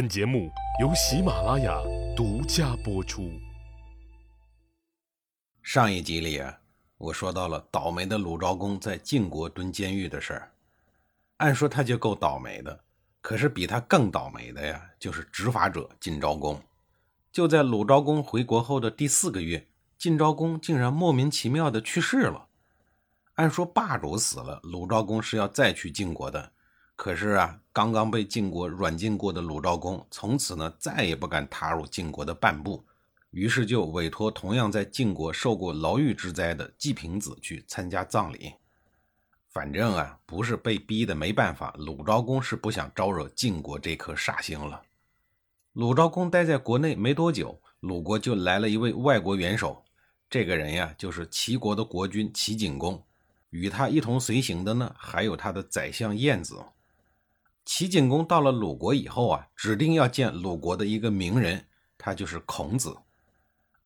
本节目由喜马拉雅独家播出。上一集里啊，我说到了倒霉的鲁昭公在晋国蹲监狱的事儿。按说他就够倒霉的，可是比他更倒霉的呀，就是执法者晋昭公。就在鲁昭公回国后的第四个月，晋昭公竟然莫名其妙的去世了。按说霸主死了，鲁昭公是要再去晋国的。可是啊，刚刚被晋国软禁过的鲁昭公，从此呢再也不敢踏入晋国的半步，于是就委托同样在晋国受过牢狱之灾的季平子去参加葬礼。反正啊，不是被逼的没办法，鲁昭公是不想招惹晋国这颗煞星了。鲁昭公待在国内没多久，鲁国就来了一位外国元首，这个人呀，就是齐国的国君齐景公，与他一同随行的呢，还有他的宰相晏子。齐景公到了鲁国以后啊，指定要见鲁国的一个名人，他就是孔子。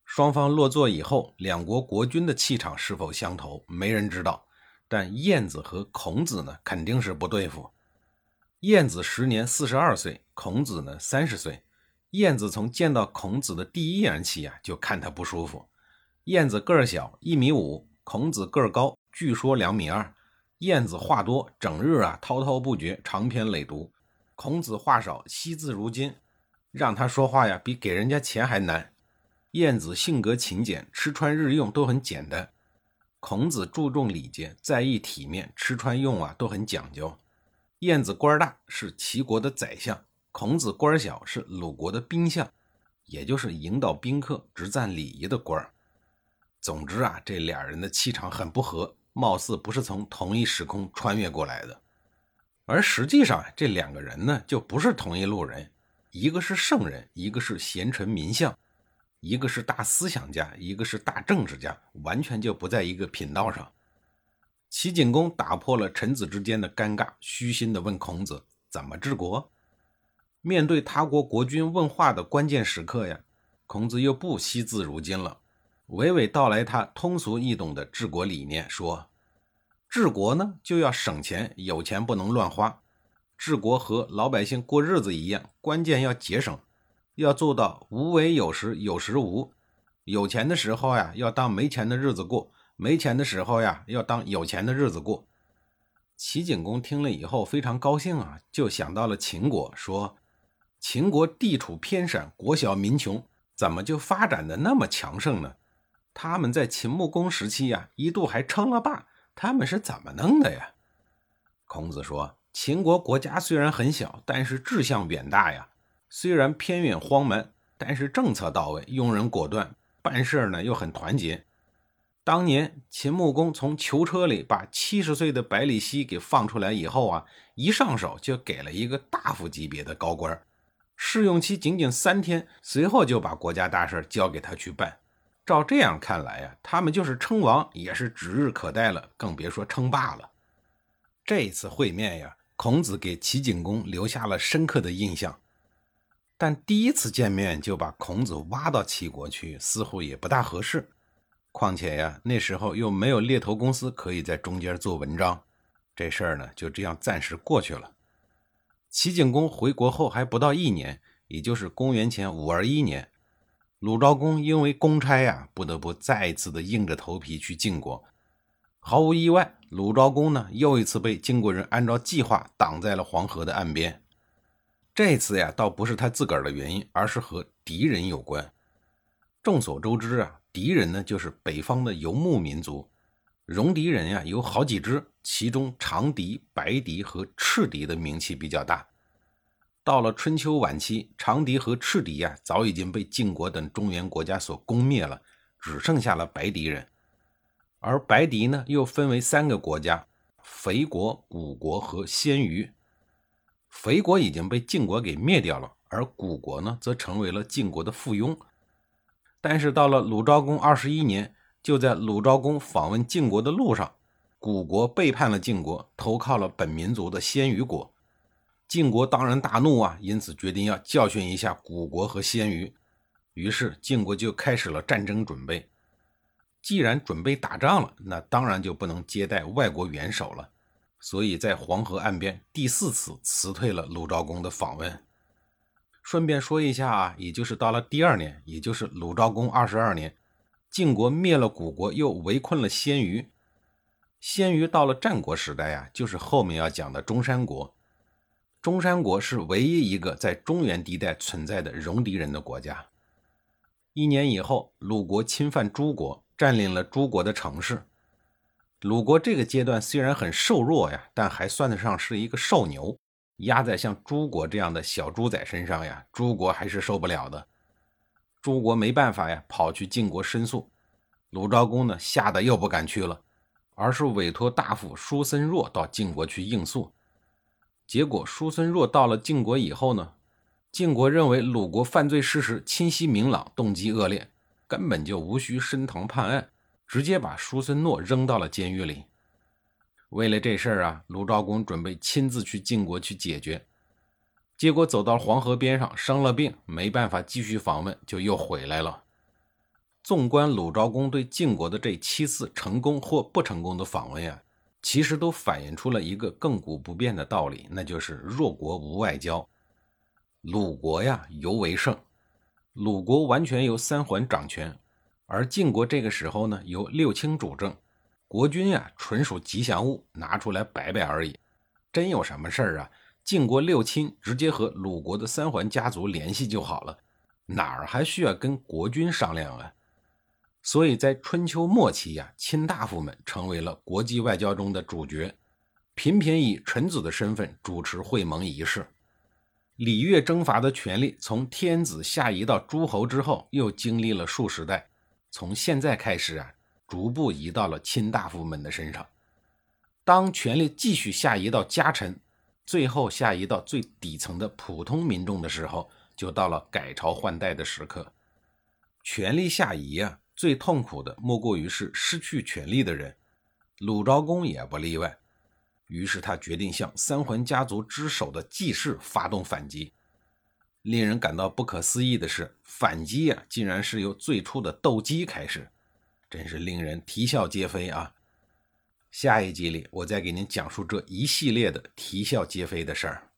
双方落座以后，两国国君的气场是否相投，没人知道。但晏子和孔子呢，肯定是不对付。晏子时年四十二岁，孔子呢三十岁。晏子从见到孔子的第一眼起啊，就看他不舒服。晏子个儿小，一米五；孔子个儿高，据说两米二。晏子话多，整日啊滔滔不绝，长篇累牍；孔子话少，惜字如金，让他说话呀，比给人家钱还难。晏子性格勤俭，吃穿日用都很简单；孔子注重礼节，在意体面，吃穿用啊都很讲究。晏子官大，是齐国的宰相；孔子官小，是鲁国的兵相，也就是引导宾客、执赞礼仪的官总之啊，这俩人的气场很不合。貌似不是从同一时空穿越过来的，而实际上这两个人呢，就不是同一路人。一个是圣人，一个是贤臣名相，一个是大思想家，一个是大政治家，完全就不在一个频道上。齐景公打破了臣子之间的尴尬，虚心地问孔子怎么治国。面对他国国君问话的关键时刻呀，孔子又不惜字如金了。娓娓道来他通俗易懂的治国理念，说：治国呢就要省钱，有钱不能乱花。治国和老百姓过日子一样，关键要节省，要做到无为有时，有时无。有钱的时候呀，要当没钱的日子过；没钱的时候呀，要当有钱的日子过。齐景公听了以后非常高兴啊，就想到了秦国，说：秦国地处偏陕，国小民穷，怎么就发展的那么强盛呢？他们在秦穆公时期呀，一度还称了霸。他们是怎么弄的呀？孔子说：“秦国国家虽然很小，但是志向远大呀。虽然偏远荒蛮，但是政策到位，用人果断，办事呢又很团结。当年秦穆公从囚车里把七十岁的百里奚给放出来以后啊，一上手就给了一个大夫级别的高官，试用期仅仅三天，随后就把国家大事交给他去办。”照这样看来呀，他们就是称王也是指日可待了，更别说称霸了。这一次会面呀，孔子给齐景公留下了深刻的印象。但第一次见面就把孔子挖到齐国去，似乎也不大合适。况且呀，那时候又没有猎头公司可以在中间做文章，这事儿呢就这样暂时过去了。齐景公回国后还不到一年，也就是公元前五二一年。鲁昭公因为公差呀，不得不再一次的硬着头皮去晋国。毫无意外，鲁昭公呢又一次被晋国人按照计划挡在了黄河的岸边。这次呀，倒不是他自个儿的原因，而是和敌人有关。众所周知啊，敌人呢就是北方的游牧民族。戎狄人呀有好几支，其中长狄、白狄和赤狄的名气比较大。到了春秋晚期，长狄和赤狄呀，早已经被晋国等中原国家所攻灭了，只剩下了白狄人。而白狄呢，又分为三个国家：肥国、古国和鲜鱼。肥国已经被晋国给灭掉了，而古国呢，则成为了晋国的附庸。但是到了鲁昭公二十一年，就在鲁昭公访问晋国的路上，古国背叛了晋国，投靠了本民族的鲜鱼国。晋国当然大怒啊，因此决定要教训一下古国和鲜于。于是晋国就开始了战争准备。既然准备打仗了，那当然就不能接待外国元首了。所以在黄河岸边第四次辞退了鲁昭公的访问。顺便说一下啊，也就是到了第二年，也就是鲁昭公二十二年，晋国灭了古国，又围困了鲜于。鲜于到了战国时代呀，就是后面要讲的中山国。中山国是唯一一个在中原地带存在的戎狄人的国家。一年以后，鲁国侵犯诸国，占领了诸国的城市。鲁国这个阶段虽然很瘦弱呀，但还算得上是一个瘦牛。压在像诸国这样的小猪仔身上呀，诸国还是受不了的。诸国没办法呀，跑去晋国申诉。鲁昭公呢，吓得又不敢去了，而是委托大夫叔孙弱到晋国去应诉。结果叔孙弱到了晋国以后呢，晋国认为鲁国犯罪事实清晰明朗，动机恶劣，根本就无需升堂判案，直接把叔孙诺扔到了监狱里。为了这事儿啊，鲁昭公准备亲自去晋国去解决，结果走到黄河边上生了病，没办法继续访问，就又回来了。纵观鲁昭公对晋国的这七次成功或不成功的访问呀，其实都反映出了一个亘古不变的道理，那就是弱国无外交。鲁国呀尤为盛，鲁国完全由三桓掌权，而晋国这个时候呢由六卿主政。国君呀，纯属吉祥物，拿出来摆摆而已。真有什么事儿啊？晋国六卿直接和鲁国的三桓家族联系就好了，哪儿还需要跟国君商量啊？所以在春秋末期呀，卿大夫们成为了国际外交中的主角，频频以臣子的身份主持会盟仪式。礼乐征伐的权力从天子下移到诸侯之后，又经历了数十代，从现在开始啊。逐步移到了卿大夫们的身上。当权力继续下移到家臣，最后下移到最底层的普通民众的时候，就到了改朝换代的时刻。权力下移啊，最痛苦的莫过于是失去权力的人。鲁昭公也不例外。于是他决定向三桓家族之首的季氏发动反击。令人感到不可思议的是，反击啊，竟然是由最初的斗鸡开始。真是令人啼笑皆非啊！下一集里，我再给您讲述这一系列的啼笑皆非的事儿。